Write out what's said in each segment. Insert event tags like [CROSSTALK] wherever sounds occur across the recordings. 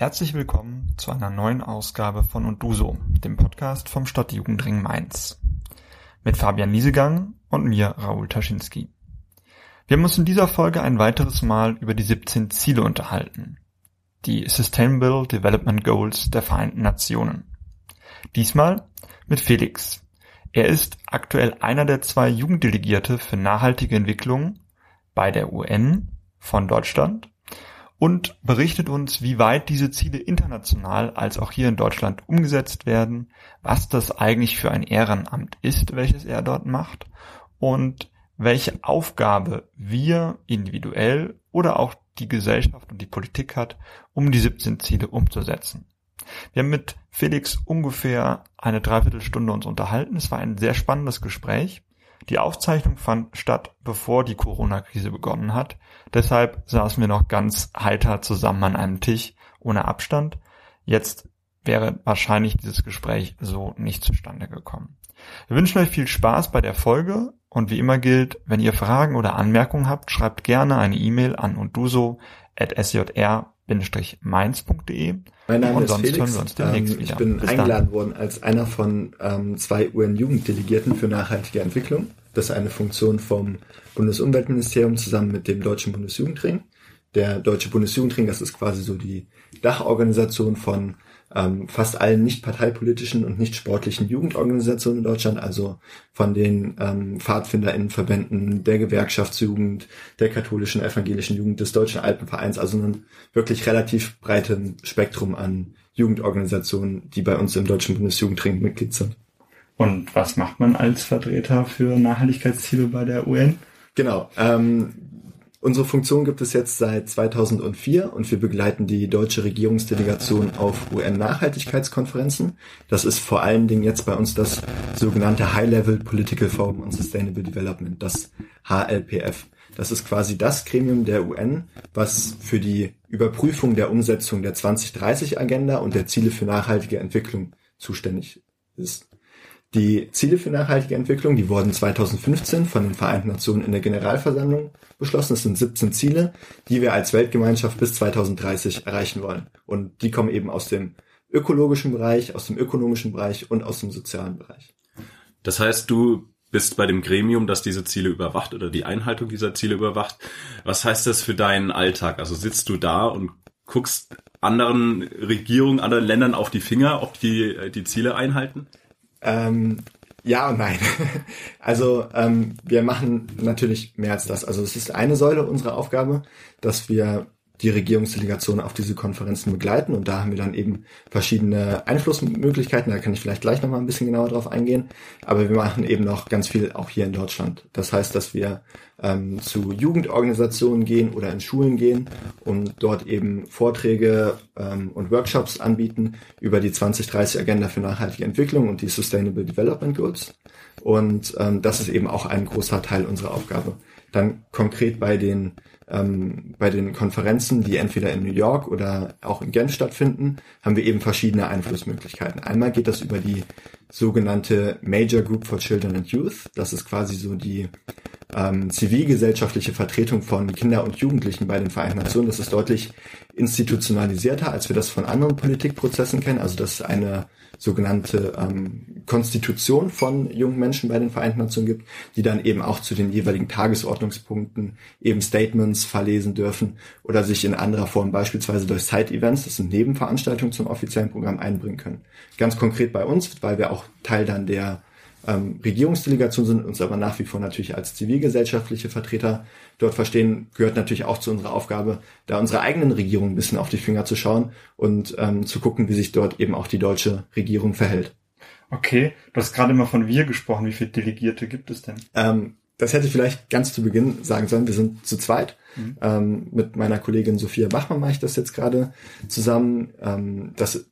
Herzlich willkommen zu einer neuen Ausgabe von Und du dem Podcast vom Stadtjugendring Mainz. Mit Fabian Liesegang und mir, Raoul Taschinski. Wir haben uns in dieser Folge ein weiteres Mal über die 17 Ziele unterhalten. Die Sustainable Development Goals der Vereinten Nationen. Diesmal mit Felix. Er ist aktuell einer der zwei Jugenddelegierte für nachhaltige Entwicklung bei der UN von Deutschland und berichtet uns, wie weit diese Ziele international als auch hier in Deutschland umgesetzt werden, was das eigentlich für ein Ehrenamt ist, welches er dort macht und welche Aufgabe wir individuell oder auch die Gesellschaft und die Politik hat, um die 17 Ziele umzusetzen. Wir haben mit Felix ungefähr eine Dreiviertelstunde uns unterhalten. Es war ein sehr spannendes Gespräch. Die Aufzeichnung fand statt, bevor die Corona-Krise begonnen hat. Deshalb saßen wir noch ganz heiter zusammen an einem Tisch ohne Abstand. Jetzt wäre wahrscheinlich dieses Gespräch so nicht zustande gekommen. Wir wünschen euch viel Spaß bei der Folge und wie immer gilt, wenn ihr Fragen oder Anmerkungen habt, schreibt gerne eine E-Mail an und du so at sjr-mainz.de. Mein Name und ist Felix. Ähm, ich bin Bis eingeladen dann. worden als einer von ähm, zwei UN-Jugenddelegierten für nachhaltige Entwicklung. Das ist eine Funktion vom Bundesumweltministerium zusammen mit dem Deutschen Bundesjugendring. Der Deutsche Bundesjugendring, das ist quasi so die Dachorganisation von ähm, fast allen nicht parteipolitischen und nicht sportlichen Jugendorganisationen in Deutschland, also von den ähm, PfadfinderInnenverbänden, der Gewerkschaftsjugend, der katholischen evangelischen Jugend, des Deutschen Alpenvereins, also ein wirklich relativ breites Spektrum an Jugendorganisationen, die bei uns im Deutschen Bundesjugendring Mitglied sind. Und was macht man als Vertreter für Nachhaltigkeitsziele bei der UN? Genau. Ähm, Unsere Funktion gibt es jetzt seit 2004 und wir begleiten die deutsche Regierungsdelegation auf UN-Nachhaltigkeitskonferenzen. Das ist vor allen Dingen jetzt bei uns das sogenannte High-Level Political Forum on Sustainable Development, das HLPF. Das ist quasi das Gremium der UN, was für die Überprüfung der Umsetzung der 2030-Agenda und der Ziele für nachhaltige Entwicklung zuständig ist. Die Ziele für nachhaltige Entwicklung, die wurden 2015 von den Vereinten Nationen in der Generalversammlung beschlossen. Es sind 17 Ziele, die wir als Weltgemeinschaft bis 2030 erreichen wollen. Und die kommen eben aus dem ökologischen Bereich, aus dem ökonomischen Bereich und aus dem sozialen Bereich. Das heißt, du bist bei dem Gremium, das diese Ziele überwacht oder die Einhaltung dieser Ziele überwacht. Was heißt das für deinen Alltag? Also sitzt du da und guckst anderen Regierungen, anderen Ländern auf die Finger, ob die die Ziele einhalten? Ähm, ja und nein. [LAUGHS] Also ähm, wir machen natürlich mehr als das. Also es ist eine Säule unserer Aufgabe, dass wir die Regierungsdelegation auf diese Konferenzen begleiten und da haben wir dann eben verschiedene Einflussmöglichkeiten, da kann ich vielleicht gleich nochmal ein bisschen genauer drauf eingehen, aber wir machen eben noch ganz viel auch hier in Deutschland. Das heißt, dass wir ähm, zu Jugendorganisationen gehen oder in Schulen gehen und dort eben Vorträge ähm, und Workshops anbieten über die 2030 Agenda für nachhaltige Entwicklung und die Sustainable Development Goals und ähm, das ist eben auch ein großer Teil unserer Aufgabe. Dann konkret bei den ähm, bei den Konferenzen, die entweder in New York oder auch in Genf stattfinden, haben wir eben verschiedene Einflussmöglichkeiten. Einmal geht das über die sogenannte Major Group for Children and Youth. Das ist quasi so die ähm, zivilgesellschaftliche Vertretung von Kinder und Jugendlichen bei den Vereinten Nationen. Das ist deutlich institutionalisierter, als wir das von anderen Politikprozessen kennen. Also das ist eine sogenannte ähm, Konstitution von jungen Menschen bei den Vereinten Nationen gibt, die dann eben auch zu den jeweiligen Tagesordnungspunkten eben Statements verlesen dürfen oder sich in anderer Form beispielsweise durch Side-Events, das sind Nebenveranstaltungen zum offiziellen Programm einbringen können. Ganz konkret bei uns, weil wir auch Teil dann der ähm, Regierungsdelegation sind, uns aber nach wie vor natürlich als zivilgesellschaftliche Vertreter dort verstehen, gehört natürlich auch zu unserer Aufgabe, da unsere eigenen Regierung ein bisschen auf die Finger zu schauen und ähm, zu gucken, wie sich dort eben auch die deutsche Regierung verhält. Okay, du hast gerade mal von wir gesprochen. Wie viele Delegierte gibt es denn? Ähm, das hätte ich vielleicht ganz zu Beginn sagen sollen. Wir sind zu zweit. Mhm. Ähm, mit meiner Kollegin Sophia Bachmann mache ich das jetzt gerade zusammen. Ähm, das,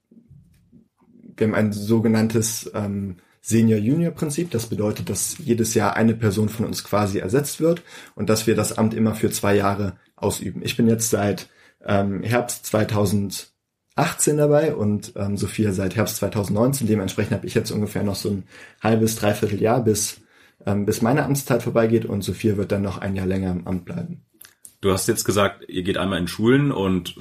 wir haben ein sogenanntes ähm, Senior-Junior-Prinzip. Das bedeutet, dass jedes Jahr eine Person von uns quasi ersetzt wird und dass wir das Amt immer für zwei Jahre ausüben. Ich bin jetzt seit ähm, Herbst 2018 dabei und ähm, Sophia seit Herbst 2019. Dementsprechend habe ich jetzt ungefähr noch so ein halbes, dreiviertel Jahr, bis, ähm, bis meine Amtszeit vorbeigeht und Sophia wird dann noch ein Jahr länger im Amt bleiben. Du hast jetzt gesagt, ihr geht einmal in Schulen und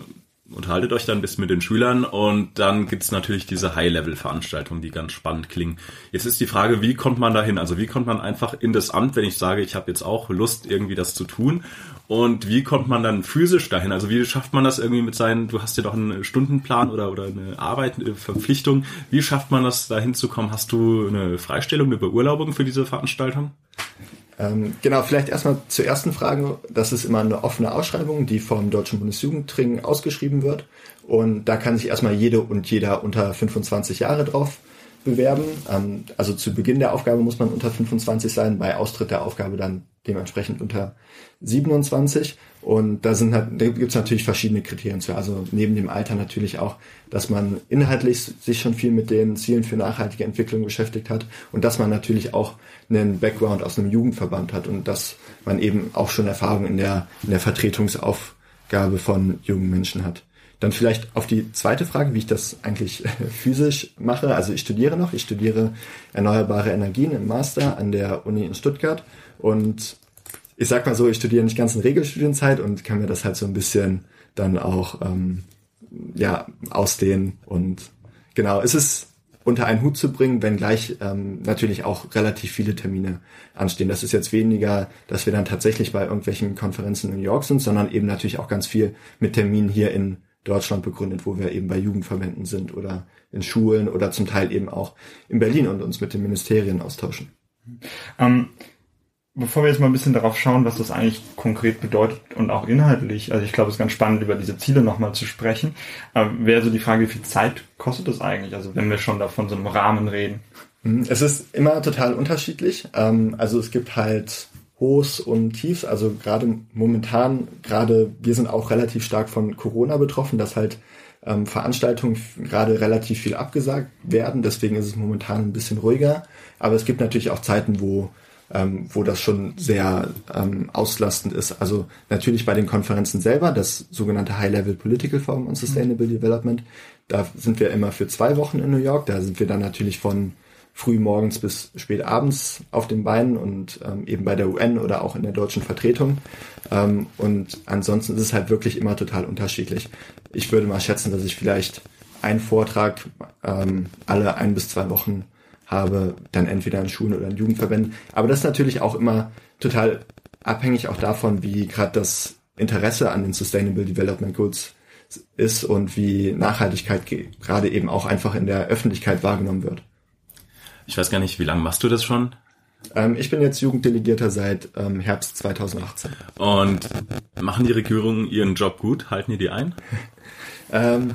unterhaltet euch dann ein bisschen mit den Schülern und dann gibt's natürlich diese High-Level-Veranstaltungen, die ganz spannend klingen. Jetzt ist die Frage, wie kommt man dahin? Also wie kommt man einfach in das Amt, wenn ich sage, ich habe jetzt auch Lust, irgendwie das zu tun? Und wie kommt man dann physisch dahin? Also wie schafft man das irgendwie mit seinen, du hast ja doch einen Stundenplan oder, oder eine Arbeit, eine Verpflichtung. Wie schafft man das, dahin zu kommen? Hast du eine Freistellung, eine Beurlaubung für diese Veranstaltung? Ähm, genau, vielleicht erstmal zur ersten Frage. Das ist immer eine offene Ausschreibung, die vom Deutschen Bundesjugendring ausgeschrieben wird. Und da kann sich erstmal jede und jeder unter 25 Jahre drauf bewerben. Ähm, also zu Beginn der Aufgabe muss man unter 25 sein, bei Austritt der Aufgabe dann dementsprechend unter 27. Und da sind da gibt es natürlich verschiedene Kriterien zu. Also neben dem Alter natürlich auch, dass man inhaltlich sich schon viel mit den Zielen für nachhaltige Entwicklung beschäftigt hat und dass man natürlich auch einen Background aus einem Jugendverband hat und dass man eben auch schon Erfahrung in der, in der Vertretungsaufgabe von jungen Menschen hat. Dann vielleicht auf die zweite Frage, wie ich das eigentlich physisch mache. Also ich studiere noch, ich studiere erneuerbare Energien im Master an der Uni in Stuttgart und ich sag mal so, ich studiere nicht ganz in Regelstudienzeit und kann mir das halt so ein bisschen dann auch ähm, ja ausdehnen und genau, es ist unter einen Hut zu bringen, wenngleich ähm, natürlich auch relativ viele Termine anstehen. Das ist jetzt weniger, dass wir dann tatsächlich bei irgendwelchen Konferenzen in New York sind, sondern eben natürlich auch ganz viel mit Terminen hier in Deutschland begründet, wo wir eben bei Jugendverbänden sind oder in Schulen oder zum Teil eben auch in Berlin und uns mit den Ministerien austauschen. Ähm, bevor wir jetzt mal ein bisschen darauf schauen, was das eigentlich konkret bedeutet und auch inhaltlich, also ich glaube, es ist ganz spannend, über diese Ziele nochmal zu sprechen, äh, wäre so die Frage, wie viel Zeit kostet das eigentlich, also wenn wir schon da von so einem Rahmen reden? Es ist immer total unterschiedlich. Ähm, also es gibt halt Hochs und Tiefs, also gerade momentan, gerade wir sind auch relativ stark von Corona betroffen, dass halt ähm, Veranstaltungen gerade relativ viel abgesagt werden, deswegen ist es momentan ein bisschen ruhiger. Aber es gibt natürlich auch Zeiten, wo ähm, wo das schon sehr ähm, auslastend ist. Also natürlich bei den Konferenzen selber, das sogenannte High-Level Political Forum on Sustainable mhm. Development, da sind wir immer für zwei Wochen in New York. Da sind wir dann natürlich von früh morgens bis spät abends auf den Beinen und ähm, eben bei der UN oder auch in der deutschen Vertretung. Ähm, und ansonsten ist es halt wirklich immer total unterschiedlich. Ich würde mal schätzen, dass ich vielleicht einen Vortrag ähm, alle ein bis zwei Wochen habe, dann entweder in Schulen oder in Jugendverbänden. Aber das ist natürlich auch immer total abhängig auch davon, wie gerade das Interesse an den Sustainable Development Goals ist und wie Nachhaltigkeit gerade eben auch einfach in der Öffentlichkeit wahrgenommen wird. Ich weiß gar nicht, wie lange machst du das schon? Ähm, ich bin jetzt Jugenddelegierter seit ähm, Herbst 2018. Und machen die Regierungen ihren Job gut? Halten die die ein? [LAUGHS] ähm,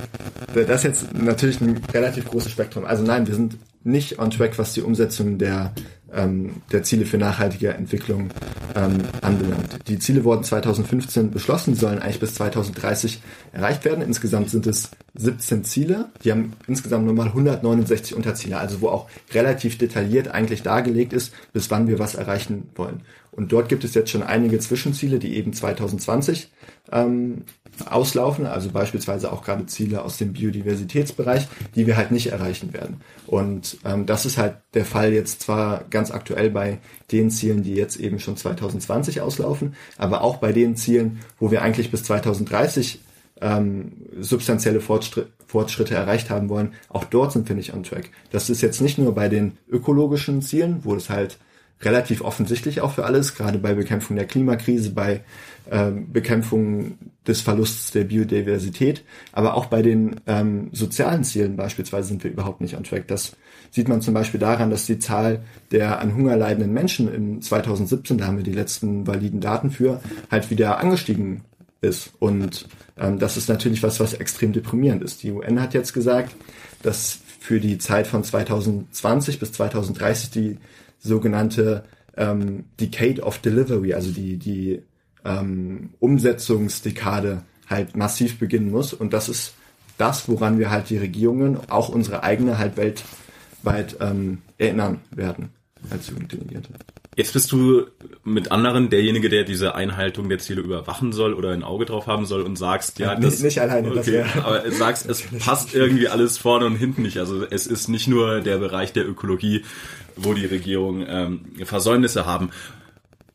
das ist jetzt natürlich ein relativ großes Spektrum. Also nein, wir sind nicht on track, was die Umsetzung der, ähm, der Ziele für nachhaltige Entwicklung ähm, anbelangt. Die Ziele wurden 2015 beschlossen, sollen eigentlich bis 2030 erreicht werden. Insgesamt sind es 17 Ziele. Die haben insgesamt nochmal 169 Unterziele, also wo auch relativ detailliert eigentlich dargelegt ist, bis wann wir was erreichen wollen. Und dort gibt es jetzt schon einige Zwischenziele, die eben 2020 ähm, auslaufen, also beispielsweise auch gerade Ziele aus dem Biodiversitätsbereich, die wir halt nicht erreichen werden. Und ähm, das ist halt der Fall jetzt zwar ganz aktuell bei den Zielen, die jetzt eben schon 2020 auslaufen, aber auch bei den Zielen, wo wir eigentlich bis 2030 ähm, substanzielle Fortschritte, Fortschritte erreicht haben wollen, auch dort sind wir nicht on track. Das ist jetzt nicht nur bei den ökologischen Zielen, wo es halt relativ offensichtlich auch für alles, gerade bei Bekämpfung der Klimakrise, bei ähm, Bekämpfung des Verlusts der Biodiversität, aber auch bei den ähm, sozialen Zielen beispielsweise sind wir überhaupt nicht on track. Das sieht man zum Beispiel daran, dass die Zahl der an Hunger leidenden Menschen in 2017, da haben wir die letzten validen Daten für, halt wieder angestiegen ist. Und ähm, das ist natürlich was, was extrem deprimierend ist. Die UN hat jetzt gesagt, dass für die Zeit von 2020 bis 2030 die sogenannte ähm, Decade of Delivery, also die, die ähm, Umsetzungsdekade halt massiv beginnen muss. Und das ist das, woran wir halt die Regierungen, auch unsere eigene halt weltweit ähm, erinnern werden als Jugenddelegierte. Jetzt bist du mit anderen derjenige, der diese Einhaltung der Ziele überwachen soll oder ein Auge drauf haben soll und sagst, ja, das nicht, nicht alleine, okay, das aber sagst, es [LAUGHS] passt irgendwie alles vorne und hinten nicht. Also es ist nicht nur der Bereich der Ökologie, wo die Regierung ähm, Versäumnisse haben.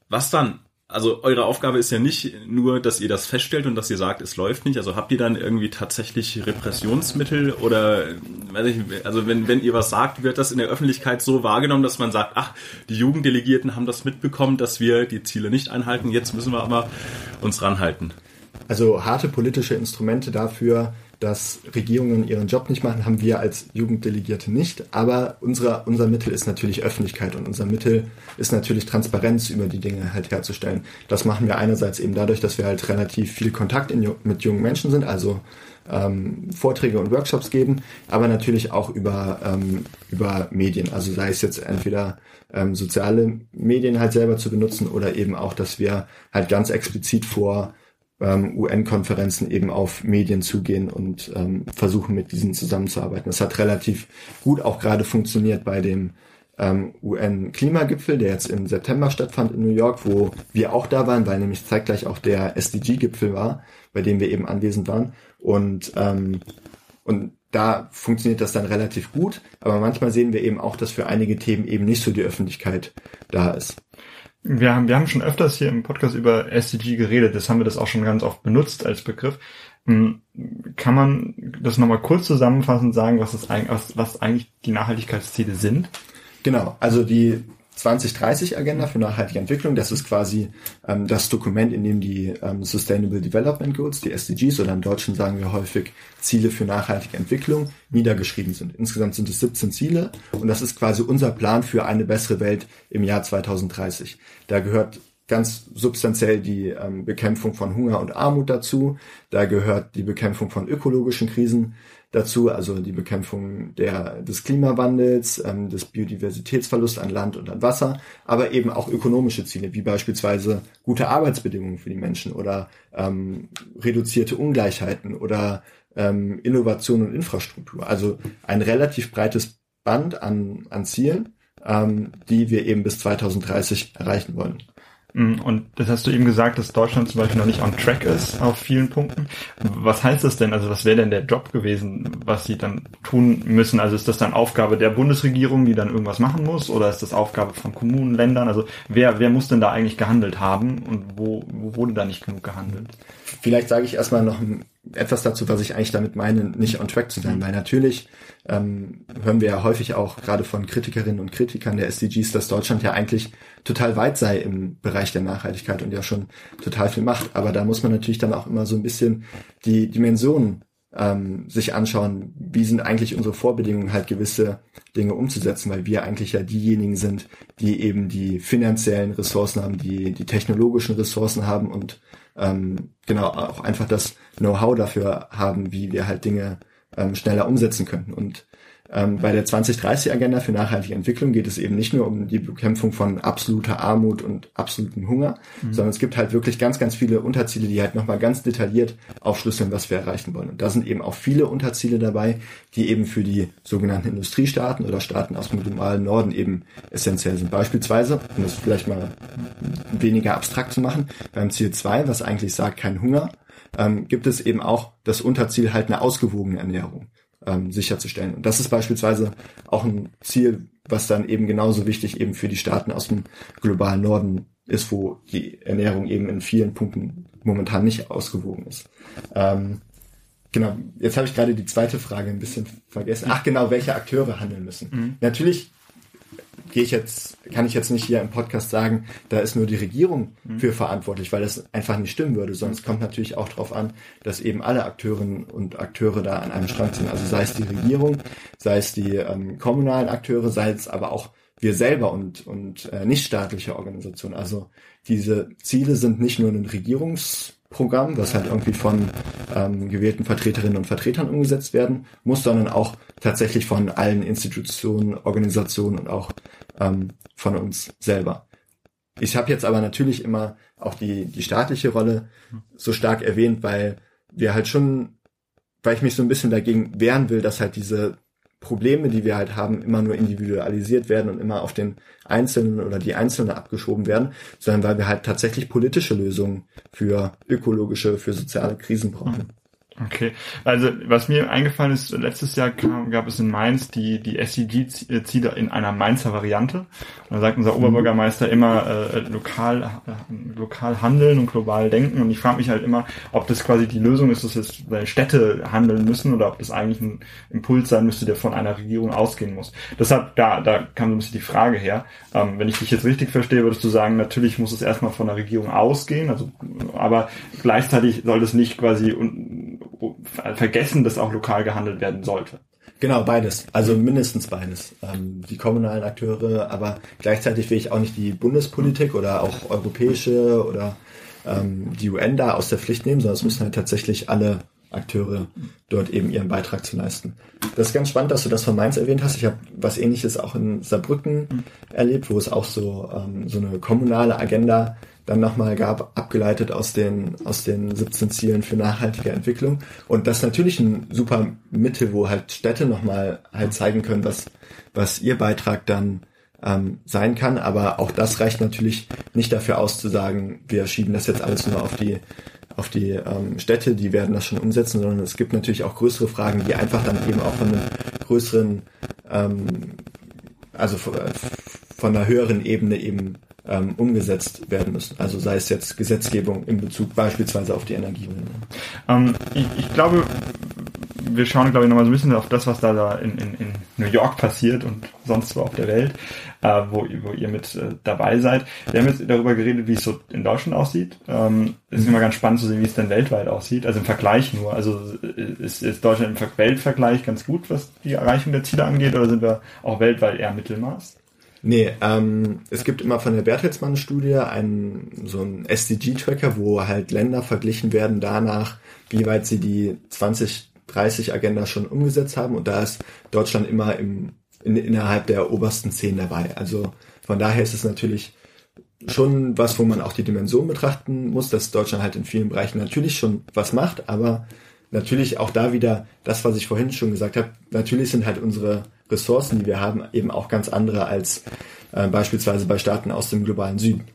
Was dann also eure Aufgabe ist ja nicht nur, dass ihr das feststellt und dass ihr sagt, es läuft nicht. Also habt ihr dann irgendwie tatsächlich Repressionsmittel oder weiß ich, also wenn, wenn ihr was sagt, wird das in der Öffentlichkeit so wahrgenommen, dass man sagt, ach, die Jugenddelegierten haben das mitbekommen, dass wir die Ziele nicht einhalten, jetzt müssen wir aber uns ranhalten. Also harte politische Instrumente dafür, dass Regierungen ihren Job nicht machen, haben wir als Jugenddelegierte nicht. Aber unsere, unser Mittel ist natürlich Öffentlichkeit und unser Mittel ist natürlich Transparenz über die Dinge halt herzustellen. Das machen wir einerseits eben dadurch, dass wir halt relativ viel Kontakt in, mit jungen Menschen sind, also ähm, Vorträge und Workshops geben, aber natürlich auch über, ähm, über Medien. Also sei es jetzt entweder ähm, soziale Medien halt selber zu benutzen oder eben auch, dass wir halt ganz explizit vor ähm, UN-Konferenzen eben auf Medien zugehen und ähm, versuchen mit diesen zusammenzuarbeiten. Das hat relativ gut auch gerade funktioniert bei dem ähm, UN-Klimagipfel, der jetzt im September stattfand in New York, wo wir auch da waren, weil nämlich zeitgleich auch der SDG-Gipfel war, bei dem wir eben anwesend waren. Und, ähm, und da funktioniert das dann relativ gut, aber manchmal sehen wir eben auch, dass für einige Themen eben nicht so die Öffentlichkeit da ist. Wir haben, wir haben schon öfters hier im Podcast über SDG geredet, das haben wir das auch schon ganz oft benutzt als Begriff. Hm, kann man das nochmal kurz zusammenfassend sagen, was, das, was, was eigentlich die Nachhaltigkeitsziele sind? Genau, also die 2030-Agenda für nachhaltige Entwicklung. Das ist quasi ähm, das Dokument, in dem die ähm, Sustainable Development Goals, die SDGs oder im Deutschen sagen wir häufig Ziele für nachhaltige Entwicklung, niedergeschrieben sind. Insgesamt sind es 17 Ziele und das ist quasi unser Plan für eine bessere Welt im Jahr 2030. Da gehört ganz substanziell die ähm, Bekämpfung von Hunger und Armut dazu. Da gehört die Bekämpfung von ökologischen Krisen dazu, also die Bekämpfung der, des Klimawandels, ähm, des Biodiversitätsverlusts an Land und an Wasser, aber eben auch ökonomische Ziele, wie beispielsweise gute Arbeitsbedingungen für die Menschen oder ähm, reduzierte Ungleichheiten oder ähm, Innovation und Infrastruktur. Also ein relativ breites Band an, an Zielen, ähm, die wir eben bis 2030 erreichen wollen. Mm, und das hast du eben gesagt, dass Deutschland zum Beispiel noch nicht on track ist auf vielen Punkten. Was heißt das denn? Also was wäre denn der Job gewesen, was sie dann tun müssen? Also ist das dann Aufgabe der Bundesregierung, die dann irgendwas machen muss? Oder ist das Aufgabe von Kommunen, Ländern? Also wer, wer muss denn da eigentlich gehandelt haben und wo, wo wurde da nicht genug gehandelt? Vielleicht sage ich erstmal noch etwas dazu, was ich eigentlich damit meine, nicht on track zu sein, mhm. weil natürlich ähm, hören wir ja häufig auch gerade von Kritikerinnen und Kritikern der SDGs, dass Deutschland ja eigentlich total weit sei im Bereich der Nachhaltigkeit und ja schon total viel macht. Aber da muss man natürlich dann auch immer so ein bisschen die Dimensionen ähm, sich anschauen, wie sind eigentlich unsere Vorbedingungen, halt gewisse Dinge umzusetzen, weil wir eigentlich ja diejenigen sind, die eben die finanziellen Ressourcen haben, die die technologischen Ressourcen haben und ähm, genau auch einfach das Know-how dafür haben, wie wir halt Dinge ähm, schneller umsetzen könnten. Und ähm, bei der 2030-Agenda für nachhaltige Entwicklung geht es eben nicht nur um die Bekämpfung von absoluter Armut und absolutem Hunger, mhm. sondern es gibt halt wirklich ganz, ganz viele Unterziele, die halt nochmal ganz detailliert aufschlüsseln, was wir erreichen wollen. Und da sind eben auch viele Unterziele dabei, die eben für die sogenannten Industriestaaten oder Staaten aus dem globalen Norden eben essentiell sind. Beispielsweise, um das vielleicht mal weniger abstrakt zu machen, beim Ziel 2, was eigentlich sagt, kein Hunger, ähm, gibt es eben auch das Unterziel halt eine ausgewogene Ernährung ähm, sicherzustellen. Und das ist beispielsweise auch ein Ziel, was dann eben genauso wichtig eben für die Staaten aus dem globalen Norden ist, wo die Ernährung eben in vielen Punkten momentan nicht ausgewogen ist. Ähm, genau, jetzt habe ich gerade die zweite Frage ein bisschen vergessen. Ach genau, welche Akteure handeln müssen. Mhm. Natürlich gehe ich jetzt, kann ich jetzt nicht hier im Podcast sagen, da ist nur die Regierung mhm. für verantwortlich, weil das einfach nicht stimmen würde. Sonst kommt natürlich auch darauf an, dass eben alle Akteurinnen und Akteure da an einem Strang sind. Also sei es die Regierung, sei es die ähm, kommunalen Akteure, sei es aber auch wir selber und, und äh, nichtstaatliche Organisationen. Also diese Ziele sind nicht nur ein Regierungsprogramm, was halt irgendwie von ähm, gewählten Vertreterinnen und Vertretern umgesetzt werden muss, sondern auch tatsächlich von allen Institutionen, Organisationen und auch ähm, von uns selber. Ich habe jetzt aber natürlich immer auch die, die staatliche Rolle so stark erwähnt, weil wir halt schon, weil ich mich so ein bisschen dagegen wehren will, dass halt diese Probleme, die wir halt haben, immer nur individualisiert werden und immer auf den Einzelnen oder die Einzelne abgeschoben werden, sondern weil wir halt tatsächlich politische Lösungen für ökologische, für soziale Krisen brauchen. Okay, also was mir eingefallen ist, letztes Jahr kam, gab es in Mainz die, die SEG-Ziele in einer Mainzer Variante. Und da sagt unser mhm. Oberbürgermeister immer äh, lokal, äh, lokal handeln und global denken. Und ich frage mich halt immer, ob das quasi die Lösung ist, dass jetzt Städte handeln müssen oder ob das eigentlich ein Impuls sein müsste, der von einer Regierung ausgehen muss. Deshalb, da, da kam so ein bisschen die Frage her. Ähm, wenn ich dich jetzt richtig verstehe, würdest du sagen, natürlich muss es erstmal von der Regierung ausgehen, also aber gleichzeitig soll das nicht quasi vergessen, dass auch lokal gehandelt werden sollte. Genau, beides. Also mindestens beides. Ähm, die kommunalen Akteure, aber gleichzeitig will ich auch nicht die Bundespolitik oder auch europäische oder ähm, die UN da aus der Pflicht nehmen, sondern es müssen halt tatsächlich alle Akteure dort eben ihren Beitrag zu leisten. Das ist ganz spannend, dass du das von Mainz erwähnt hast. Ich habe was ähnliches auch in Saarbrücken erlebt, wo es auch so, ähm, so eine kommunale Agenda dann nochmal gab, abgeleitet aus den, aus den 17 Zielen für nachhaltige Entwicklung. Und das ist natürlich ein super Mittel, wo halt Städte nochmal halt zeigen können, was, was ihr Beitrag dann ähm, sein kann. Aber auch das reicht natürlich nicht dafür aus zu sagen, wir schieben das jetzt alles nur auf die auf die ähm, Städte, die werden das schon umsetzen, sondern es gibt natürlich auch größere Fragen, die einfach dann eben auch von einem größeren, ähm, also von, von einer höheren Ebene eben ähm, umgesetzt werden müssen. Also sei es jetzt Gesetzgebung in Bezug beispielsweise auf die Energiewende. Ähm, ich, ich glaube, wir schauen, glaube ich, nochmal so ein bisschen auf das, was da, da in, in, in New York passiert und sonst wo auf der Welt, äh, wo, wo ihr mit äh, dabei seid. Wir haben jetzt darüber geredet, wie es so in Deutschland aussieht. Ähm, es ist immer ganz spannend zu sehen, wie es denn weltweit aussieht. Also im Vergleich nur. Also ist, ist Deutschland im Weltvergleich ganz gut, was die Erreichung der Ziele angeht, oder sind wir auch weltweit eher Mittelmaß? Nee, ähm, es gibt immer von der Bertelsmann-Studie einen, so einen SDG-Tracker, wo halt Länder verglichen werden danach, wie weit sie die 2030 Agenda schon umgesetzt haben. Und da ist Deutschland immer im, in, innerhalb der obersten zehn dabei. Also von daher ist es natürlich schon was, wo man auch die Dimension betrachten muss, dass Deutschland halt in vielen Bereichen natürlich schon was macht, aber natürlich auch da wieder das, was ich vorhin schon gesagt habe, natürlich sind halt unsere Ressourcen, die wir haben, eben auch ganz andere als äh, beispielsweise bei Staaten aus dem globalen Süden.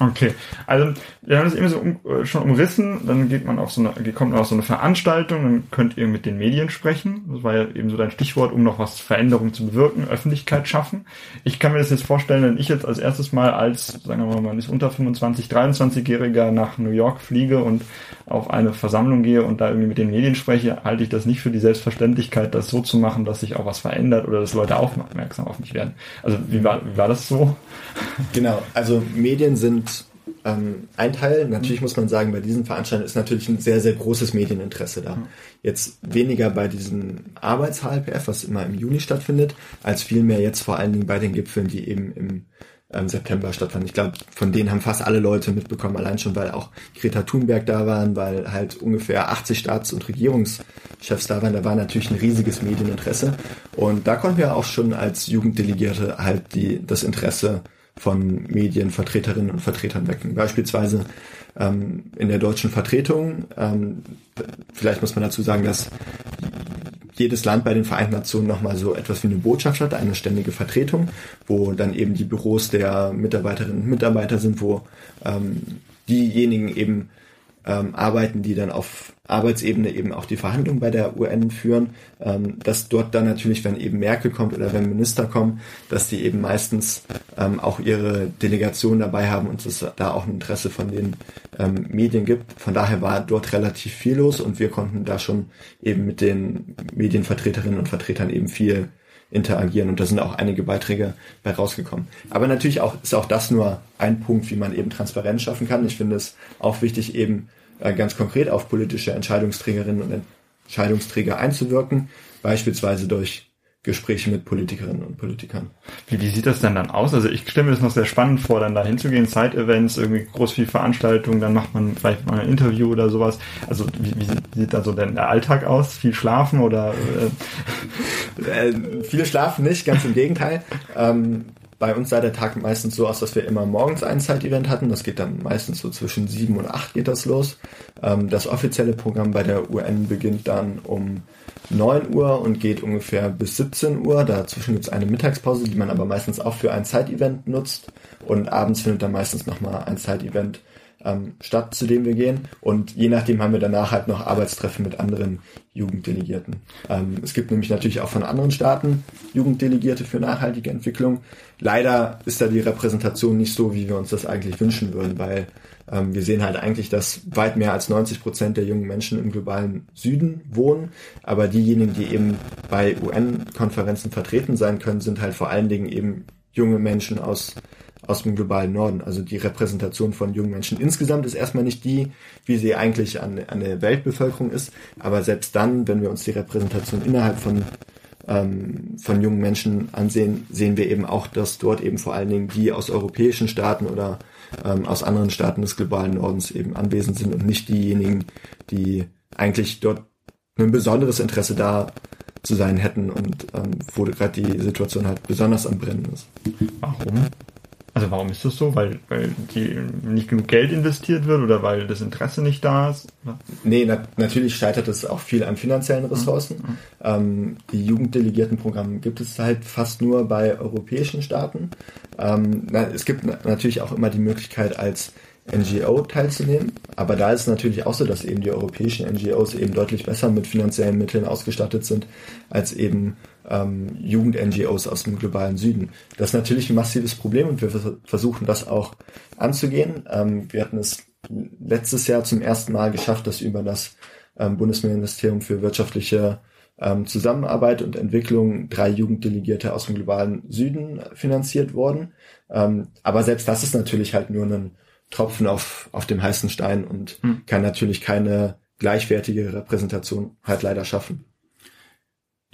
Okay, also wir haben das eben so um, äh, schon umrissen, dann geht man auf so eine, kommt man auf so eine Veranstaltung, dann könnt ihr mit den Medien sprechen. Das war ja eben so dein Stichwort, um noch was Veränderung zu bewirken, Öffentlichkeit schaffen. Ich kann mir das jetzt vorstellen, wenn ich jetzt als erstes Mal als, sagen wir mal, man ist unter 25, 23-Jähriger nach New York fliege und auf eine Versammlung gehe und da irgendwie mit den Medien spreche, halte ich das nicht für die Selbstverständlichkeit, das so zu machen, dass sich auch was verändert oder dass Leute aufmerksam auf mich werden. Also wie war, wie war das so? Genau, also Medien sind ähm, ein Teil. Natürlich muss man sagen, bei diesen Veranstaltungen ist natürlich ein sehr, sehr großes Medieninteresse da. Jetzt weniger bei diesem Arbeits-HLPF, was immer im Juni stattfindet, als vielmehr jetzt vor allen Dingen bei den Gipfeln, die eben im ähm, September stattfand. Ich glaube, von denen haben fast alle Leute mitbekommen, allein schon, weil auch Greta Thunberg da waren, weil halt ungefähr 80 Staats- und Regierungschefs da waren. Da war natürlich ein riesiges Medieninteresse. Und da konnten wir auch schon als Jugenddelegierte halt die, das Interesse von Medienvertreterinnen und Vertretern wecken. Beispielsweise ähm, in der deutschen Vertretung, ähm, vielleicht muss man dazu sagen, dass jedes Land bei den Vereinten Nationen nochmal so etwas wie eine Botschaft hat, eine ständige Vertretung, wo dann eben die Büros der Mitarbeiterinnen und Mitarbeiter sind, wo ähm, diejenigen eben ähm, arbeiten, die dann auf Arbeitsebene eben auch die Verhandlungen bei der UN führen, ähm, dass dort dann natürlich, wenn eben Merkel kommt oder wenn Minister kommen, dass die eben meistens ähm, auch ihre Delegation dabei haben und es da auch ein Interesse von den ähm, Medien gibt. Von daher war dort relativ viel los und wir konnten da schon eben mit den Medienvertreterinnen und Vertretern eben viel interagieren und da sind auch einige Beiträge bei rausgekommen. Aber natürlich auch ist auch das nur ein Punkt, wie man eben Transparenz schaffen kann. Ich finde es auch wichtig, eben äh, ganz konkret auf politische Entscheidungsträgerinnen und Entscheidungsträger einzuwirken, beispielsweise durch Gespräche mit Politikerinnen und Politikern. Wie, wie sieht das denn dann aus? Also ich stelle mir das noch sehr spannend vor, dann da hinzugehen, Side-Events, irgendwie groß viel Veranstaltungen, dann macht man vielleicht mal ein Interview oder sowas. Also wie, wie sieht da so denn der Alltag aus? Viel schlafen oder? Äh? äh, viel schlafen nicht, ganz im Gegenteil. Ähm, bei uns sah der Tag meistens so aus, dass wir immer morgens ein Zeit-Event hatten. Das geht dann meistens so zwischen sieben und acht geht das los. Ähm, das offizielle Programm bei der UN beginnt dann um 9 Uhr und geht ungefähr bis 17 Uhr. Dazwischen gibt es eine Mittagspause, die man aber meistens auch für ein Zeit-Event nutzt. Und abends findet dann meistens nochmal ein Zeit-Event ähm, Stadt, zu dem wir gehen. Und je nachdem haben wir danach halt noch Arbeitstreffen mit anderen Jugenddelegierten. Ähm, es gibt nämlich natürlich auch von anderen Staaten Jugenddelegierte für nachhaltige Entwicklung. Leider ist da die Repräsentation nicht so, wie wir uns das eigentlich wünschen würden, weil ähm, wir sehen halt eigentlich, dass weit mehr als 90 Prozent der jungen Menschen im globalen Süden wohnen. Aber diejenigen, die eben bei UN-Konferenzen vertreten sein können, sind halt vor allen Dingen eben junge Menschen aus aus dem globalen Norden. Also die Repräsentation von jungen Menschen insgesamt ist erstmal nicht die, wie sie eigentlich an, an der Weltbevölkerung ist. Aber selbst dann, wenn wir uns die Repräsentation innerhalb von ähm, von jungen Menschen ansehen, sehen wir eben auch, dass dort eben vor allen Dingen die aus europäischen Staaten oder ähm, aus anderen Staaten des globalen Nordens eben anwesend sind und nicht diejenigen, die eigentlich dort ein besonderes Interesse da zu sein hätten und ähm, wo gerade die Situation halt besonders am Brennen ist. Warum? Also warum ist das so? Weil, weil die nicht genug Geld investiert wird oder weil das Interesse nicht da ist? Oder? Nee, na, natürlich scheitert es auch viel an finanziellen Ressourcen. Mhm. Ähm, die Jugenddelegiertenprogramme gibt es halt fast nur bei europäischen Staaten. Ähm, na, es gibt na, natürlich auch immer die Möglichkeit, als NGO teilzunehmen. Aber da ist es natürlich auch so, dass eben die europäischen NGOs eben deutlich besser mit finanziellen Mitteln ausgestattet sind als eben ähm, Jugend-NGOs aus dem globalen Süden. Das ist natürlich ein massives Problem und wir versuchen das auch anzugehen. Ähm, wir hatten es letztes Jahr zum ersten Mal geschafft, dass über das ähm, Bundesministerium für wirtschaftliche ähm, Zusammenarbeit und Entwicklung drei Jugenddelegierte aus dem globalen Süden finanziert wurden. Ähm, aber selbst das ist natürlich halt nur ein Tropfen auf, auf dem heißen Stein und hm. kann natürlich keine gleichwertige Repräsentation halt leider schaffen.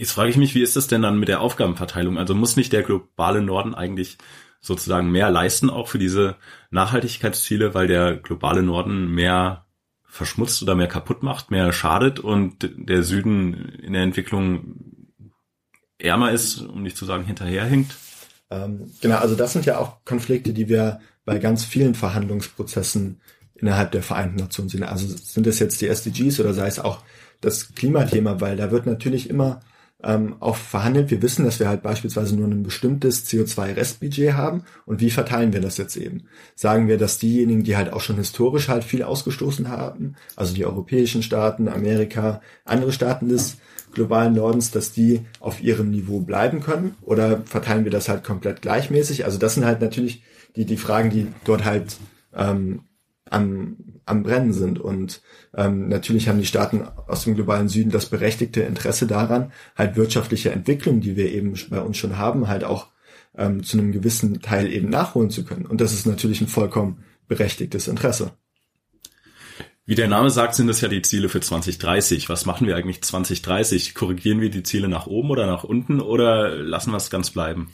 Jetzt frage ich mich, wie ist das denn dann mit der Aufgabenverteilung? Also muss nicht der globale Norden eigentlich sozusagen mehr leisten, auch für diese Nachhaltigkeitsziele, weil der globale Norden mehr verschmutzt oder mehr kaputt macht, mehr schadet und der Süden in der Entwicklung ärmer ist, um nicht zu sagen hinterherhinkt? Ähm, genau, also das sind ja auch Konflikte, die wir bei ganz vielen Verhandlungsprozessen innerhalb der Vereinten Nationen sehen. Also sind es jetzt die SDGs oder sei es auch das Klimathema, weil da wird natürlich immer ähm, auch verhandelt. Wir wissen, dass wir halt beispielsweise nur ein bestimmtes CO2-Restbudget haben. Und wie verteilen wir das jetzt eben? Sagen wir, dass diejenigen, die halt auch schon historisch halt viel ausgestoßen haben, also die europäischen Staaten, Amerika, andere Staaten des globalen Nordens, dass die auf ihrem Niveau bleiben können? Oder verteilen wir das halt komplett gleichmäßig? Also das sind halt natürlich die, die Fragen, die dort halt ähm, am, am Brennen sind. Und ähm, natürlich haben die Staaten aus dem globalen Süden das berechtigte Interesse daran, halt wirtschaftliche Entwicklung, die wir eben bei uns schon haben, halt auch ähm, zu einem gewissen Teil eben nachholen zu können. Und das ist natürlich ein vollkommen berechtigtes Interesse. Wie der Name sagt, sind das ja die Ziele für 2030. Was machen wir eigentlich 2030? Korrigieren wir die Ziele nach oben oder nach unten oder lassen wir es ganz bleiben?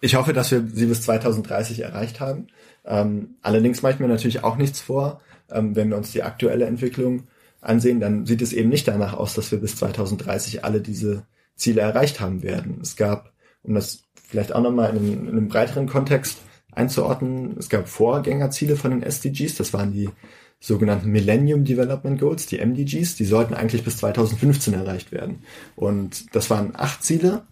Ich hoffe, dass wir sie bis 2030 erreicht haben. Ähm, allerdings mache ich mir natürlich auch nichts vor. Ähm, wenn wir uns die aktuelle Entwicklung ansehen, dann sieht es eben nicht danach aus, dass wir bis 2030 alle diese Ziele erreicht haben werden. Es gab, um das vielleicht auch nochmal in, in einem breiteren Kontext einzuordnen, es gab Vorgängerziele von den SDGs, das waren die sogenannten Millennium Development Goals, die MDGs, die sollten eigentlich bis 2015 erreicht werden. Und das waren acht Ziele,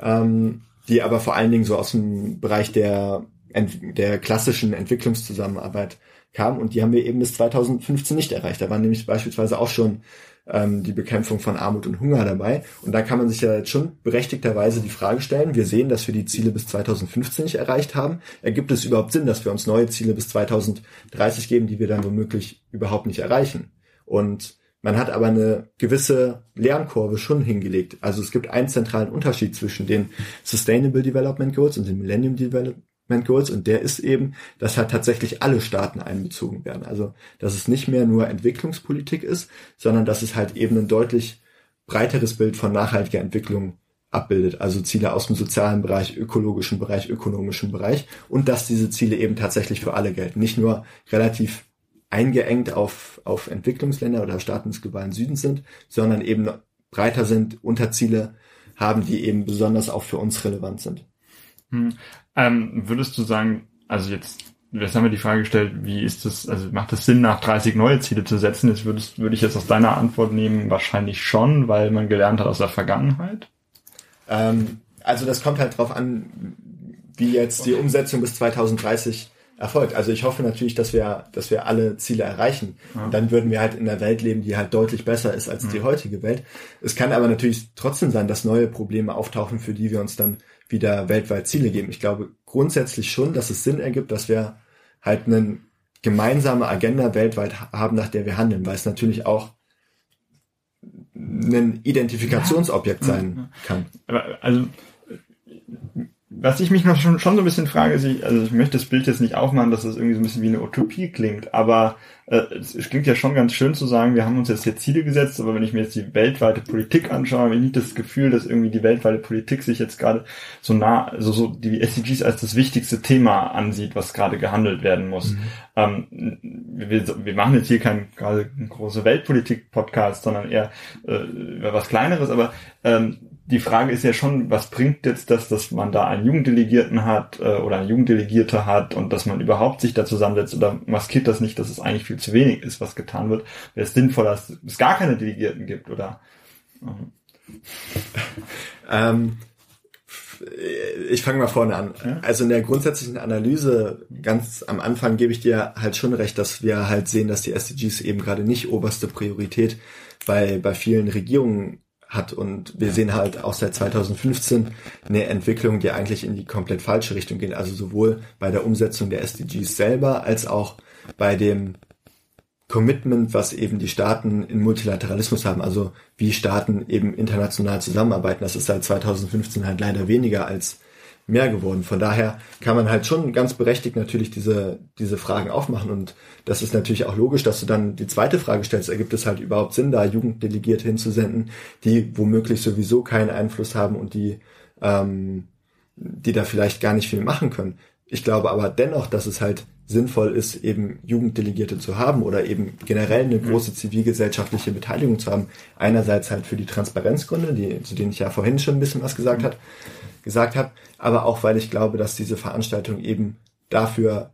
ähm, die aber vor allen Dingen so aus dem Bereich der, der klassischen Entwicklungszusammenarbeit kamen und die haben wir eben bis 2015 nicht erreicht. Da waren nämlich beispielsweise auch schon ähm, die Bekämpfung von Armut und Hunger dabei. Und da kann man sich ja jetzt schon berechtigterweise die Frage stellen, wir sehen, dass wir die Ziele bis 2015 nicht erreicht haben. Ergibt es überhaupt Sinn, dass wir uns neue Ziele bis 2030 geben, die wir dann womöglich überhaupt nicht erreichen? Und man hat aber eine gewisse Lernkurve schon hingelegt. Also es gibt einen zentralen Unterschied zwischen den Sustainable Development Goals und den Millennium Development Goals und der ist eben, dass halt tatsächlich alle Staaten einbezogen werden. Also, dass es nicht mehr nur Entwicklungspolitik ist, sondern dass es halt eben ein deutlich breiteres Bild von nachhaltiger Entwicklung abbildet. Also Ziele aus dem sozialen Bereich, ökologischen Bereich, ökonomischen Bereich und dass diese Ziele eben tatsächlich für alle gelten. Nicht nur relativ eingeengt auf, auf Entwicklungsländer oder Staaten des globalen Südens sind, sondern eben breiter sind, Unterziele haben, die eben besonders auch für uns relevant sind. Hm. Ähm, würdest du sagen, also jetzt, jetzt haben wir die Frage gestellt, wie ist das, also macht es Sinn, nach 30 neue Ziele zu setzen? Das würdest, würde ich jetzt aus deiner Antwort nehmen, wahrscheinlich schon, weil man gelernt hat aus der Vergangenheit. Ähm, also das kommt halt drauf an, wie jetzt die Umsetzung bis 2030 erfolgt. Also ich hoffe natürlich, dass wir, dass wir alle Ziele erreichen. Ja. Und dann würden wir halt in einer Welt leben, die halt deutlich besser ist als mhm. die heutige Welt. Es kann aber natürlich trotzdem sein, dass neue Probleme auftauchen, für die wir uns dann wieder weltweit Ziele geben. Ich glaube grundsätzlich schon, dass es Sinn ergibt, dass wir halt eine gemeinsame Agenda weltweit haben, nach der wir handeln, weil es natürlich auch ein Identifikationsobjekt sein kann. Also was ich mich noch schon, schon so ein bisschen frage, ist, ich, also ich möchte das Bild jetzt nicht aufmachen, dass das irgendwie so ein bisschen wie eine Utopie klingt, aber äh, es, klingt ja schon ganz schön zu sagen, wir haben uns jetzt hier Ziele gesetzt, aber wenn ich mir jetzt die weltweite Politik anschaue, habe ich nicht das Gefühl, dass irgendwie die weltweite Politik sich jetzt gerade so nah, also so die SDGs als das wichtigste Thema ansieht, was gerade gehandelt werden muss. Mhm. Ähm, wir, wir machen jetzt hier kein gerade große Weltpolitik-Podcast, sondern eher äh, was Kleineres, aber ähm, die Frage ist ja schon, was bringt jetzt das, dass man da einen Jugenddelegierten hat äh, oder eine Jugenddelegierte hat und dass man überhaupt sich da zusammensetzt oder maskiert das nicht, dass es eigentlich viel zu wenig ist, was getan wird? Wäre es sinnvoller, dass es gar keine Delegierten gibt oder? [LAUGHS] Ähm. ähm, ich fange mal vorne an. Ja? Also in der grundsätzlichen Analyse ganz am Anfang gebe ich dir halt schon recht, dass wir halt sehen, dass die SDGs eben gerade nicht oberste Priorität bei, bei vielen Regierungen hat. Und wir sehen halt auch seit 2015 eine Entwicklung, die eigentlich in die komplett falsche Richtung geht. Also sowohl bei der Umsetzung der SDGs selber als auch bei dem Commitment, was eben die Staaten in Multilateralismus haben, also wie Staaten eben international zusammenarbeiten. Das ist seit 2015 halt leider weniger als mehr geworden. Von daher kann man halt schon ganz berechtigt natürlich diese, diese Fragen aufmachen. Und das ist natürlich auch logisch, dass du dann die zweite Frage stellst, ergibt es halt überhaupt Sinn, da Jugenddelegierte hinzusenden, die womöglich sowieso keinen Einfluss haben und die, ähm, die da vielleicht gar nicht viel machen können. Ich glaube aber dennoch, dass es halt sinnvoll ist, eben Jugenddelegierte zu haben oder eben generell eine große zivilgesellschaftliche Beteiligung zu haben. Einerseits halt für die Transparenzgründe, die, zu denen ich ja vorhin schon ein bisschen was gesagt mhm. hat, gesagt habe, aber auch weil ich glaube, dass diese Veranstaltungen eben dafür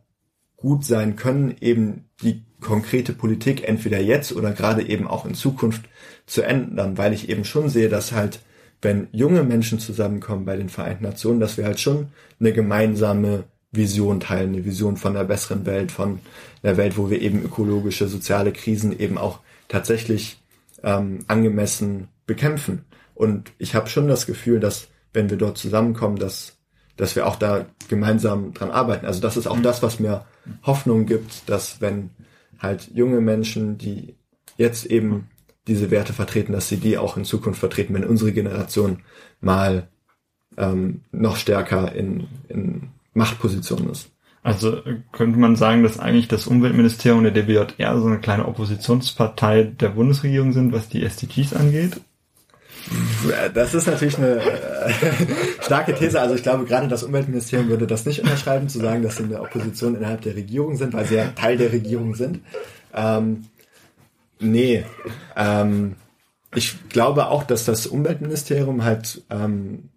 gut sein können, eben die konkrete Politik entweder jetzt oder gerade eben auch in Zukunft zu ändern, weil ich eben schon sehe, dass halt, wenn junge Menschen zusammenkommen bei den Vereinten Nationen, dass wir halt schon eine gemeinsame Vision teilen, eine Vision von einer besseren Welt, von einer Welt, wo wir eben ökologische, soziale Krisen eben auch tatsächlich ähm, angemessen bekämpfen. Und ich habe schon das Gefühl, dass wenn wir dort zusammenkommen, dass, dass wir auch da gemeinsam dran arbeiten. Also das ist auch mhm. das, was mir Hoffnung gibt, dass wenn halt junge Menschen, die jetzt eben diese Werte vertreten, dass sie die auch in Zukunft vertreten, wenn unsere Generation mal ähm, noch stärker in, in Machtpositionen ist. Also könnte man sagen, dass eigentlich das Umweltministerium und der DBJR so eine kleine Oppositionspartei der Bundesregierung sind, was die SDGs angeht? Das ist natürlich eine äh, [LAUGHS] starke These. Also ich glaube, gerade das Umweltministerium würde das nicht unterschreiben, zu sagen, dass sie eine Opposition innerhalb der Regierung sind, weil sie ja Teil der Regierung sind. Ähm, nee. Ähm, ich glaube auch, dass das Umweltministerium halt ähm,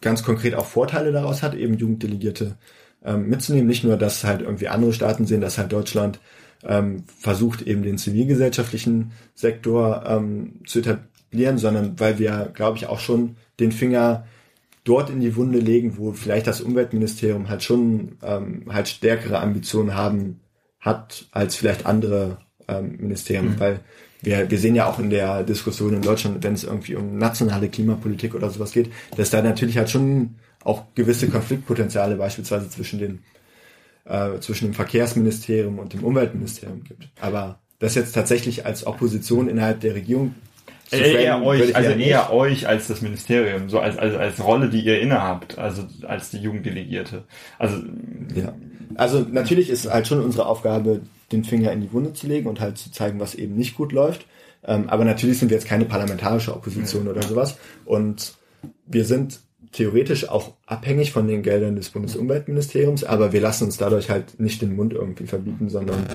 ganz konkret auch Vorteile daraus hat, eben Jugenddelegierte ähm, mitzunehmen. Nicht nur, dass halt irgendwie andere Staaten sehen, dass halt Deutschland ähm, versucht, eben den zivilgesellschaftlichen Sektor ähm, zu etablieren etablieren, sondern weil wir, glaube ich, auch schon den Finger dort in die Wunde legen, wo vielleicht das Umweltministerium halt schon ähm, halt stärkere Ambitionen haben hat als vielleicht andere ähm, Ministerien, mhm. weil wir, wir sehen ja auch in der Diskussion in Deutschland, wenn es irgendwie um nationale Klimapolitik oder sowas geht, dass da natürlich halt schon auch gewisse Konfliktpotenziale beispielsweise zwischen den äh, zwischen dem Verkehrsministerium und dem Umweltministerium gibt. Aber das jetzt tatsächlich als Opposition innerhalb der Regierung so äh, eher euch, also eher euch als das Ministerium, so als, als, als Rolle, die ihr innehabt, also als die Jugenddelegierte. Also, ja. Also natürlich ist halt schon unsere Aufgabe, den Finger in die Wunde zu legen und halt zu zeigen, was eben nicht gut läuft. Ähm, aber natürlich sind wir jetzt keine parlamentarische Opposition ja. oder sowas. Und wir sind theoretisch auch abhängig von den Geldern des Bundesumweltministeriums, aber wir lassen uns dadurch halt nicht den Mund irgendwie verbieten, sondern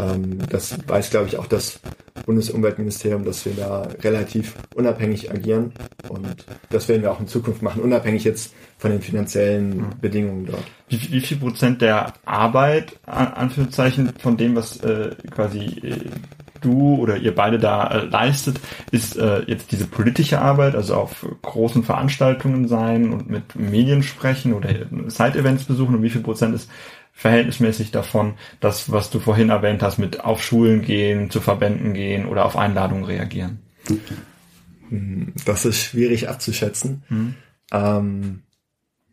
ähm, das weiß, glaube ich, auch das Bundesumweltministerium, dass wir da relativ unabhängig agieren und das werden wir auch in Zukunft machen, unabhängig jetzt von den finanziellen mhm. Bedingungen dort. Wie, wie viel Prozent der Arbeit, an Anführungszeichen, von dem, was äh, quasi äh, du oder ihr beide da äh, leistet, ist äh, jetzt diese politische Arbeit, also auf großen Veranstaltungen sein und mit Medien sprechen oder Side-Events besuchen und wie viel Prozent ist verhältnismäßig davon, das, was du vorhin erwähnt hast, mit auf Schulen gehen, zu Verbänden gehen oder auf Einladungen reagieren? Hm, das ist schwierig abzuschätzen. Hm. Ähm,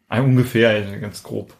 ungefähr, also ganz grob.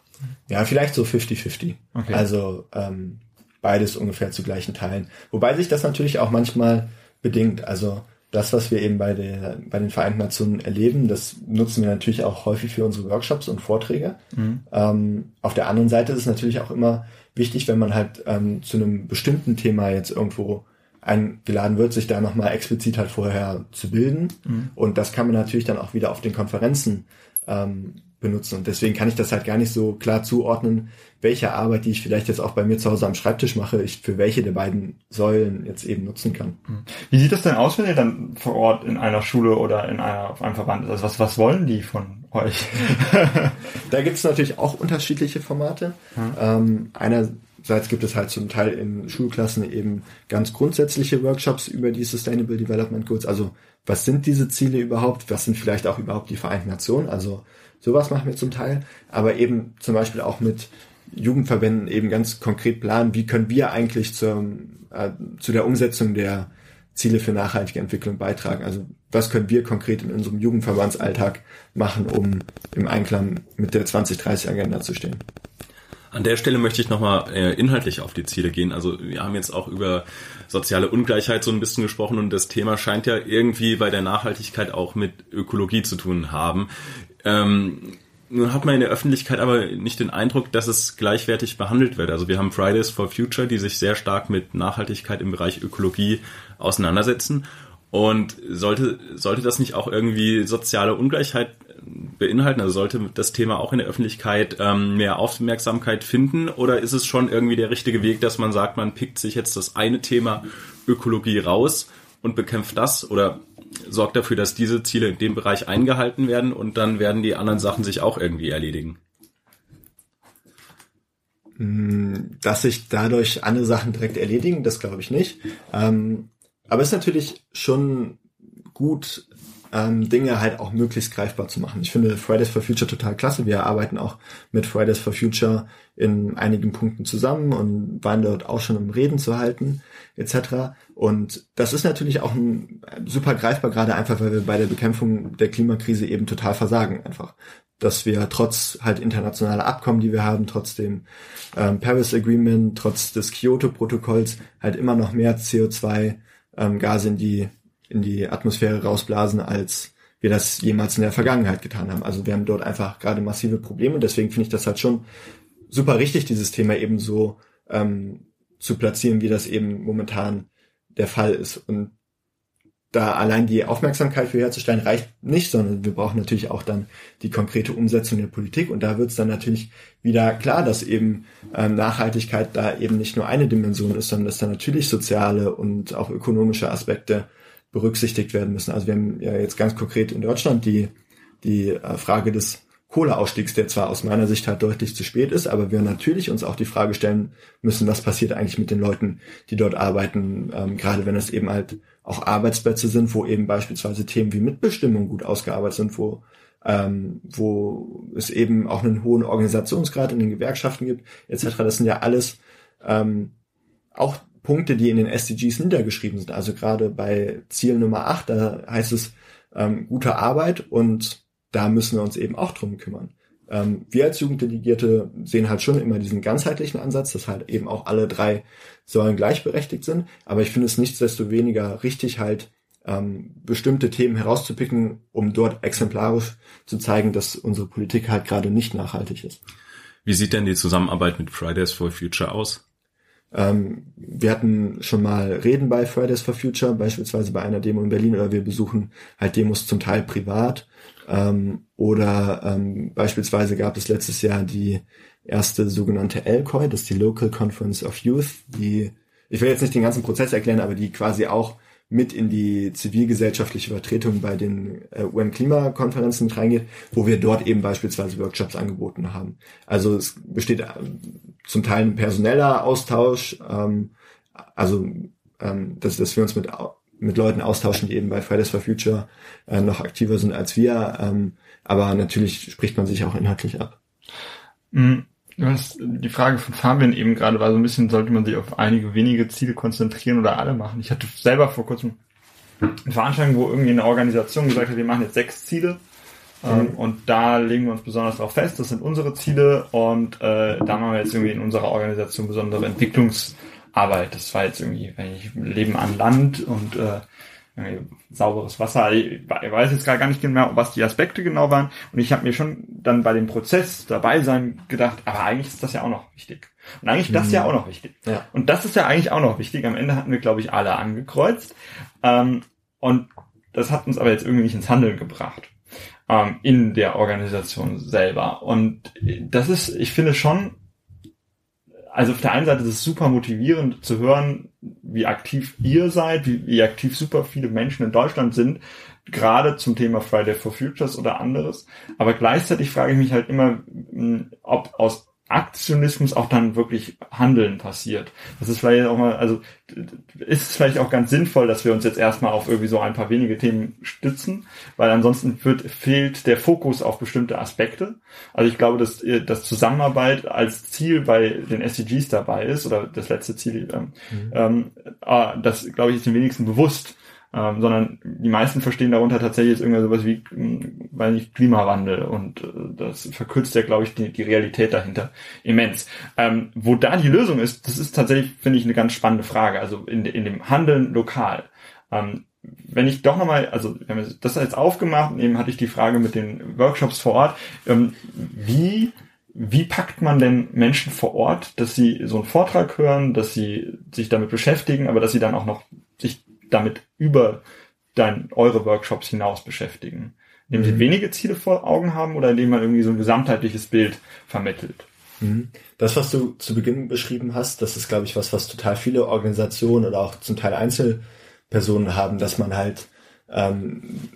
Ja, vielleicht so 50-50. Okay. Also ähm, beides ungefähr zu gleichen Teilen. Wobei sich das natürlich auch manchmal bedingt. Also das, was wir eben bei, der, bei den Vereinten Nationen erleben, das nutzen wir natürlich auch häufig für unsere Workshops und Vorträge. Mhm. Ähm, auf der anderen Seite ist es natürlich auch immer wichtig, wenn man halt ähm, zu einem bestimmten Thema jetzt irgendwo eingeladen wird, sich da nochmal explizit halt vorher zu bilden. Mhm. Und das kann man natürlich dann auch wieder auf den Konferenzen ähm, benutzen. Und deswegen kann ich das halt gar nicht so klar zuordnen, welche Arbeit, die ich vielleicht jetzt auch bei mir zu Hause am Schreibtisch mache, ich für welche der beiden Säulen jetzt eben nutzen kann. Mhm. Wie sieht das denn aus, wenn ihr dann vor Ort in einer Schule oder in einer, auf einem Verband ist? Also was, was wollen die von euch? [LAUGHS] da gibt es natürlich auch unterschiedliche Formate. Mhm. Ähm, einerseits gibt es halt zum Teil in Schulklassen eben ganz grundsätzliche Workshops über die Sustainable Development Goals. Also was sind diese Ziele überhaupt? Was sind vielleicht auch überhaupt die Vereinten Nationen? Also Sowas machen wir zum Teil, aber eben zum Beispiel auch mit Jugendverbänden eben ganz konkret planen, wie können wir eigentlich zur, äh, zu der Umsetzung der Ziele für nachhaltige Entwicklung beitragen. Also was können wir konkret in unserem Jugendverbandsalltag machen, um im Einklang mit der 2030-Agenda zu stehen. An der Stelle möchte ich nochmal äh, inhaltlich auf die Ziele gehen. Also wir haben jetzt auch über soziale Ungleichheit so ein bisschen gesprochen und das Thema scheint ja irgendwie bei der Nachhaltigkeit auch mit Ökologie zu tun haben. Ähm, nun hat man in der Öffentlichkeit aber nicht den Eindruck, dass es gleichwertig behandelt wird. Also wir haben Fridays for Future, die sich sehr stark mit Nachhaltigkeit im Bereich Ökologie auseinandersetzen. Und sollte, sollte das nicht auch irgendwie soziale Ungleichheit beinhalten? Also sollte das Thema auch in der Öffentlichkeit ähm, mehr Aufmerksamkeit finden? Oder ist es schon irgendwie der richtige Weg, dass man sagt, man pickt sich jetzt das eine Thema Ökologie raus und bekämpft das? Oder sorgt dafür, dass diese Ziele in dem Bereich eingehalten werden und dann werden die anderen Sachen sich auch irgendwie erledigen. Hm, dass sich dadurch andere Sachen direkt erledigen, das glaube ich nicht. Ähm, aber es ist natürlich schon gut, ähm, Dinge halt auch möglichst greifbar zu machen. Ich finde Fridays for Future total klasse. Wir arbeiten auch mit Fridays for Future in einigen Punkten zusammen und waren dort auch schon um Reden zu halten etc. Und das ist natürlich auch ein, super greifbar, gerade einfach, weil wir bei der Bekämpfung der Klimakrise eben total versagen einfach. Dass wir trotz halt internationaler Abkommen, die wir haben, trotz dem ähm, Paris Agreement, trotz des Kyoto-Protokolls halt immer noch mehr CO2 ähm, in die in die Atmosphäre rausblasen, als wir das jemals in der Vergangenheit getan haben. Also wir haben dort einfach gerade massive Probleme. Deswegen finde ich das halt schon super richtig, dieses Thema eben so ähm, zu platzieren, wie das eben momentan der Fall ist. Und da allein die Aufmerksamkeit für herzustellen reicht nicht, sondern wir brauchen natürlich auch dann die konkrete Umsetzung der Politik. Und da wird es dann natürlich wieder klar, dass eben ähm, Nachhaltigkeit da eben nicht nur eine Dimension ist, sondern dass da natürlich soziale und auch ökonomische Aspekte berücksichtigt werden müssen. Also wir haben ja jetzt ganz konkret in Deutschland die, die äh, Frage des Kohleausstiegs, der zwar aus meiner Sicht halt deutlich zu spät ist, aber wir natürlich uns auch die Frage stellen müssen, was passiert eigentlich mit den Leuten, die dort arbeiten, ähm, gerade wenn es eben halt auch Arbeitsplätze sind, wo eben beispielsweise Themen wie Mitbestimmung gut ausgearbeitet sind, wo ähm, wo es eben auch einen hohen Organisationsgrad in den Gewerkschaften gibt, etc. Das sind ja alles ähm, auch Punkte, die in den SDGs niedergeschrieben sind. Also gerade bei Ziel Nummer 8, da heißt es ähm, gute Arbeit und da müssen wir uns eben auch drum kümmern. Ähm, wir als Jugenddelegierte sehen halt schon immer diesen ganzheitlichen Ansatz, dass halt eben auch alle drei Säulen gleichberechtigt sind. Aber ich finde es nichtsdestoweniger richtig halt ähm, bestimmte Themen herauszupicken, um dort exemplarisch zu zeigen, dass unsere Politik halt gerade nicht nachhaltig ist. Wie sieht denn die Zusammenarbeit mit Fridays for Future aus? Ähm, wir hatten schon mal Reden bei Fridays for Future, beispielsweise bei einer Demo in Berlin, oder wir besuchen halt Demos zum Teil privat. Ähm, oder ähm, beispielsweise gab es letztes Jahr die erste sogenannte LCOI, das ist die Local Conference of Youth, die, ich will jetzt nicht den ganzen Prozess erklären, aber die quasi auch mit in die zivilgesellschaftliche Vertretung bei den äh, UN-Klimakonferenzen mit reingeht, wo wir dort eben beispielsweise Workshops angeboten haben. Also es besteht äh, zum Teil ein personeller Austausch, ähm, also ähm, dass, dass wir uns mit mit Leuten austauschen, die eben bei Fridays for Future äh, noch aktiver sind als wir. Ähm, aber natürlich spricht man sich auch inhaltlich ab. Mm, Du hast die Frage von Fabian eben gerade war so ein bisschen, sollte man sich auf einige wenige Ziele konzentrieren oder alle machen? Ich hatte selber vor kurzem eine Veranstaltung, wo irgendwie eine Organisation gesagt hat, wir machen jetzt sechs Ziele. Ähm, mhm. und da legen wir uns besonders darauf fest, das sind unsere Ziele und äh, da machen wir jetzt irgendwie in unserer Organisation besondere Entwicklungsarbeit. Das war jetzt irgendwie, wenn ich leben an Land und äh, sauberes Wasser. Ich weiß jetzt gar nicht genau, was die Aspekte genau waren. Und ich habe mir schon dann bei dem Prozess dabei sein gedacht, aber eigentlich ist das ja auch noch wichtig. Und eigentlich ist das mhm. ja auch noch wichtig. Ja. Und das ist ja eigentlich auch noch wichtig. Am Ende hatten wir, glaube ich, alle angekreuzt. Ähm, und das hat uns aber jetzt irgendwie nicht ins Handeln gebracht. Ähm, in der Organisation selber. Und das ist, ich finde schon also auf der einen Seite ist es super motivierend zu hören, wie aktiv ihr seid, wie, wie aktiv super viele Menschen in Deutschland sind, gerade zum Thema Friday for Futures oder anderes. Aber gleichzeitig frage ich mich halt immer, ob aus Aktionismus auch dann wirklich Handeln passiert. Das ist vielleicht auch mal, also ist es vielleicht auch ganz sinnvoll, dass wir uns jetzt erstmal auf irgendwie so ein paar wenige Themen stützen, weil ansonsten wird, fehlt der Fokus auf bestimmte Aspekte. Also ich glaube, dass, dass Zusammenarbeit als Ziel bei den SDGs dabei ist, oder das letzte Ziel, ähm, mhm. ähm, ah, das glaube ich ist den wenigsten bewusst ähm, sondern die meisten verstehen darunter tatsächlich jetzt irgendwas sowas wie, hm, weil nicht Klimawandel und äh, das verkürzt ja, glaube ich, die, die Realität dahinter immens. Ähm, wo da die Lösung ist, das ist tatsächlich, finde ich, eine ganz spannende Frage. Also in, in dem Handeln lokal. Ähm, wenn ich doch nochmal, also wir haben das jetzt aufgemacht eben hatte ich die Frage mit den Workshops vor Ort, ähm, wie wie packt man denn Menschen vor Ort, dass sie so einen Vortrag hören, dass sie sich damit beschäftigen, aber dass sie dann auch noch damit über dein, eure Workshops hinaus beschäftigen? Indem sie mhm. wenige Ziele vor Augen haben oder indem man irgendwie so ein gesamtheitliches Bild vermittelt? Mhm. Das, was du zu Beginn beschrieben hast, das ist, glaube ich, was, was total viele Organisationen oder auch zum Teil Einzelpersonen haben, dass man halt ähm,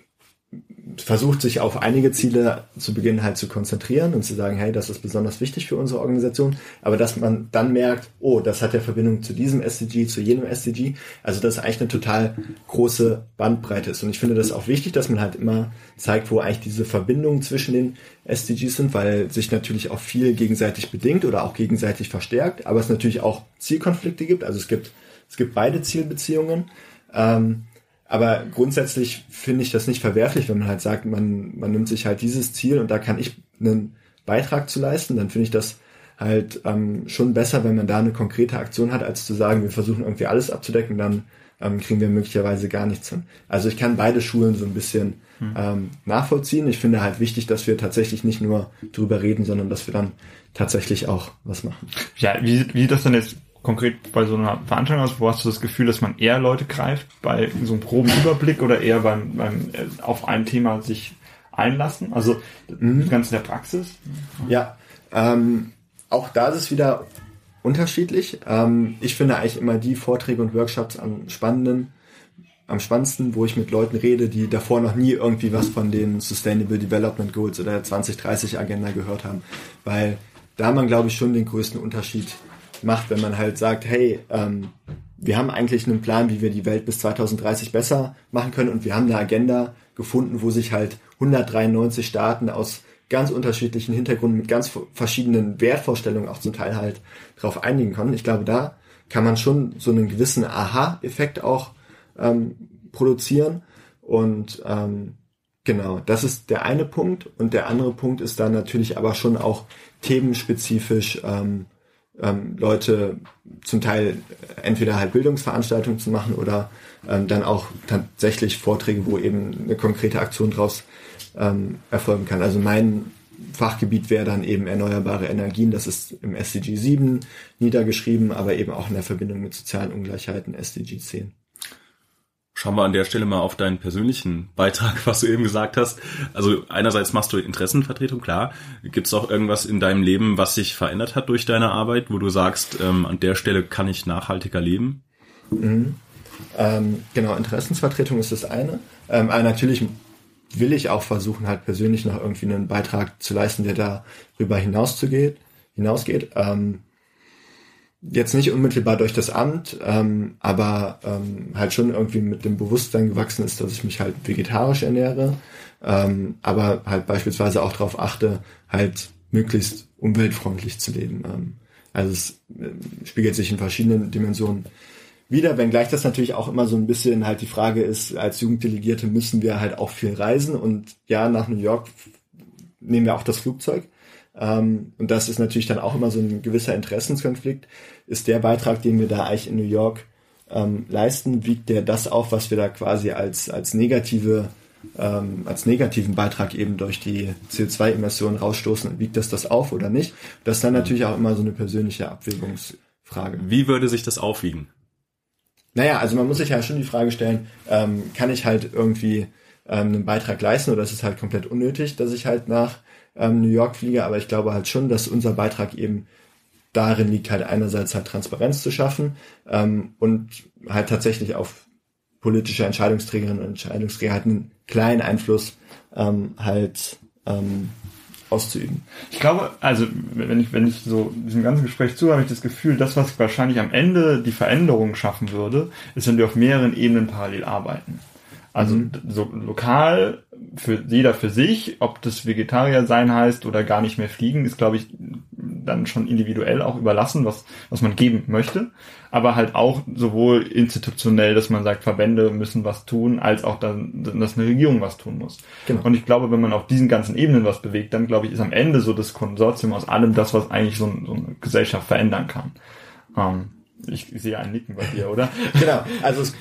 versucht, sich auf einige Ziele zu Beginn halt zu konzentrieren und zu sagen, hey, das ist besonders wichtig für unsere Organisation, aber dass man dann merkt, oh, das hat ja Verbindung zu diesem SDG, zu jenem SDG, also das eigentlich eine total große Bandbreite ist. Und ich finde das auch wichtig, dass man halt immer zeigt, wo eigentlich diese Verbindungen zwischen den SDGs sind, weil sich natürlich auch viel gegenseitig bedingt oder auch gegenseitig verstärkt, aber es natürlich auch Zielkonflikte gibt, also es gibt, es gibt beide Zielbeziehungen. Ähm, aber grundsätzlich finde ich das nicht verwerflich, wenn man halt sagt, man, man nimmt sich halt dieses Ziel und da kann ich einen Beitrag zu leisten, dann finde ich das halt ähm, schon besser, wenn man da eine konkrete Aktion hat, als zu sagen, wir versuchen irgendwie alles abzudecken, dann ähm, kriegen wir möglicherweise gar nichts hin. Also ich kann beide Schulen so ein bisschen hm. ähm, nachvollziehen. Ich finde halt wichtig, dass wir tatsächlich nicht nur drüber reden, sondern dass wir dann tatsächlich auch was machen. Ja, wie, wie das dann jetzt konkret bei so einer Veranstaltung aus, wo hast du das Gefühl, dass man eher Leute greift bei so einem groben Überblick oder eher beim, beim äh, auf ein Thema sich einlassen? Also mhm. das Ganze in der Praxis? Ja, ähm, auch da ist es wieder unterschiedlich. Ähm, ich finde eigentlich immer die Vorträge und Workshops am spannenden, am spannendsten, wo ich mit Leuten rede, die davor noch nie irgendwie was von den Sustainable Development Goals oder der 2030 Agenda gehört haben. Weil da man, glaube ich, schon den größten Unterschied macht, wenn man halt sagt, hey, ähm, wir haben eigentlich einen Plan, wie wir die Welt bis 2030 besser machen können und wir haben eine Agenda gefunden, wo sich halt 193 Staaten aus ganz unterschiedlichen Hintergründen mit ganz verschiedenen Wertvorstellungen auch zum Teil halt darauf einigen können. Ich glaube, da kann man schon so einen gewissen Aha-Effekt auch ähm, produzieren und ähm, genau, das ist der eine Punkt und der andere Punkt ist dann natürlich aber schon auch themenspezifisch ähm, ähm, Leute zum Teil entweder halt Bildungsveranstaltungen zu machen oder ähm, dann auch tatsächlich Vorträge, wo eben eine konkrete Aktion draus ähm, erfolgen kann. Also mein Fachgebiet wäre dann eben erneuerbare Energien, das ist im SDG 7 niedergeschrieben, aber eben auch in der Verbindung mit sozialen Ungleichheiten SDG 10. Schauen wir an der Stelle mal auf deinen persönlichen Beitrag, was du eben gesagt hast. Also einerseits machst du Interessenvertretung, klar. Gibt es auch irgendwas in deinem Leben, was sich verändert hat durch deine Arbeit, wo du sagst, ähm, an der Stelle kann ich nachhaltiger leben? Mhm. Ähm, genau, Interessensvertretung ist das eine. Ähm, aber natürlich will ich auch versuchen, halt persönlich noch irgendwie einen Beitrag zu leisten, der darüber hinauszugeht, hinausgeht. Ähm, jetzt nicht unmittelbar durch das Amt, ähm, aber ähm, halt schon irgendwie mit dem Bewusstsein gewachsen ist, dass ich mich halt vegetarisch ernähre, ähm, aber halt beispielsweise auch darauf achte, halt möglichst umweltfreundlich zu leben. Ähm, also es äh, spiegelt sich in verschiedenen Dimensionen wieder, wenngleich das natürlich auch immer so ein bisschen halt die Frage ist, als Jugenddelegierte müssen wir halt auch viel reisen und ja, nach New York nehmen wir auch das Flugzeug. Ähm, und das ist natürlich dann auch immer so ein gewisser Interessenskonflikt. Ist der Beitrag, den wir da eigentlich in New York ähm, leisten, wiegt der das auf, was wir da quasi als, als negative ähm, als negativen Beitrag eben durch die CO2-Emissionen rausstoßen, wiegt das das auf oder nicht? Das ist dann natürlich auch immer so eine persönliche Abwägungsfrage. Wie würde sich das aufwiegen? Naja, also man muss sich ja schon die Frage stellen, ähm, kann ich halt irgendwie ähm, einen Beitrag leisten oder ist es halt komplett unnötig, dass ich halt nach ähm, New York fliege, aber ich glaube halt schon, dass unser Beitrag eben darin liegt, halt einerseits halt Transparenz zu schaffen ähm, und halt tatsächlich auf politische Entscheidungsträgerinnen und Entscheidungsträger halt einen kleinen Einfluss ähm, halt ähm, auszuüben. Ich glaube, also wenn ich, wenn ich so diesem ganzen Gespräch zuhöre, habe ich das Gefühl, das, was wahrscheinlich am Ende die Veränderung schaffen würde, ist, wenn wir auf mehreren Ebenen parallel arbeiten. Also mhm. so lokal für jeder für sich, ob das Vegetarier sein heißt oder gar nicht mehr fliegen, ist glaube ich dann schon individuell auch überlassen, was was man geben möchte, aber halt auch sowohl institutionell, dass man sagt, Verbände müssen was tun, als auch dann, dass eine Regierung was tun muss. Genau. Und ich glaube, wenn man auf diesen ganzen Ebenen was bewegt, dann glaube ich, ist am Ende so das Konsortium aus allem das, was eigentlich so, so eine Gesellschaft verändern kann. Ähm, ich sehe ein Nicken bei dir, oder? [LAUGHS] genau. Also es,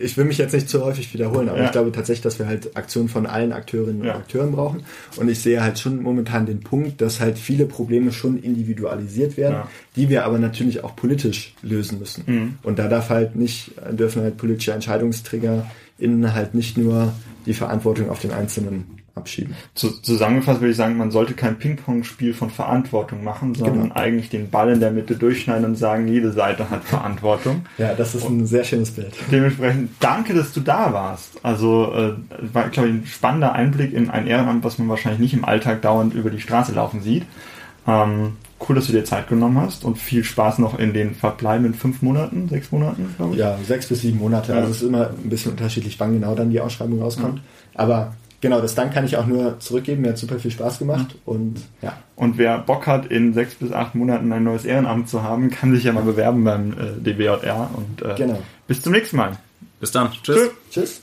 ich will mich jetzt nicht zu häufig wiederholen, aber ja. ich glaube tatsächlich, dass wir halt Aktionen von allen Akteurinnen und ja. Akteuren brauchen. Und ich sehe halt schon momentan den Punkt, dass halt viele Probleme schon individualisiert werden, ja. die wir aber natürlich auch politisch lösen müssen. Mhm. Und da darf halt nicht, dürfen halt politische Entscheidungsträger innen halt nicht nur die Verantwortung auf den Einzelnen abschieben. Zusammengefasst würde ich sagen, man sollte kein Ping-Pong-Spiel von Verantwortung machen, sondern genau. eigentlich den Ball in der Mitte durchschneiden und sagen, jede Seite hat Verantwortung. ja, das ist ein sehr schönes Bild. Dementsprechend danke, dass du da warst. Also äh, war, glaube ich, ein spannender Einblick in ein Ehrenamt, was man wahrscheinlich nicht im Alltag dauernd über die Straße laufen sieht. Ähm, cool, dass du dir Zeit genommen hast und viel Spaß noch in den verbleibenden fünf Monaten, sechs Monaten, glaube ich. Ja, sechs bis sieben Monate. Ja. Also es ist immer ein bisschen unterschiedlich, wann genau dann die Ausschreibung rauskommt. Ja. Aber genau, das Dank kann ich auch nur zurückgeben. Mir hat super viel Spaß gemacht und ja. Und wer Bock hat, in sechs bis acht Monaten ein neues Ehrenamt zu haben, kann sich ja mal bewerben beim äh, DBJR und äh, genau. bis zum nächsten Mal. Bis dann. Tschüss. Tschüss.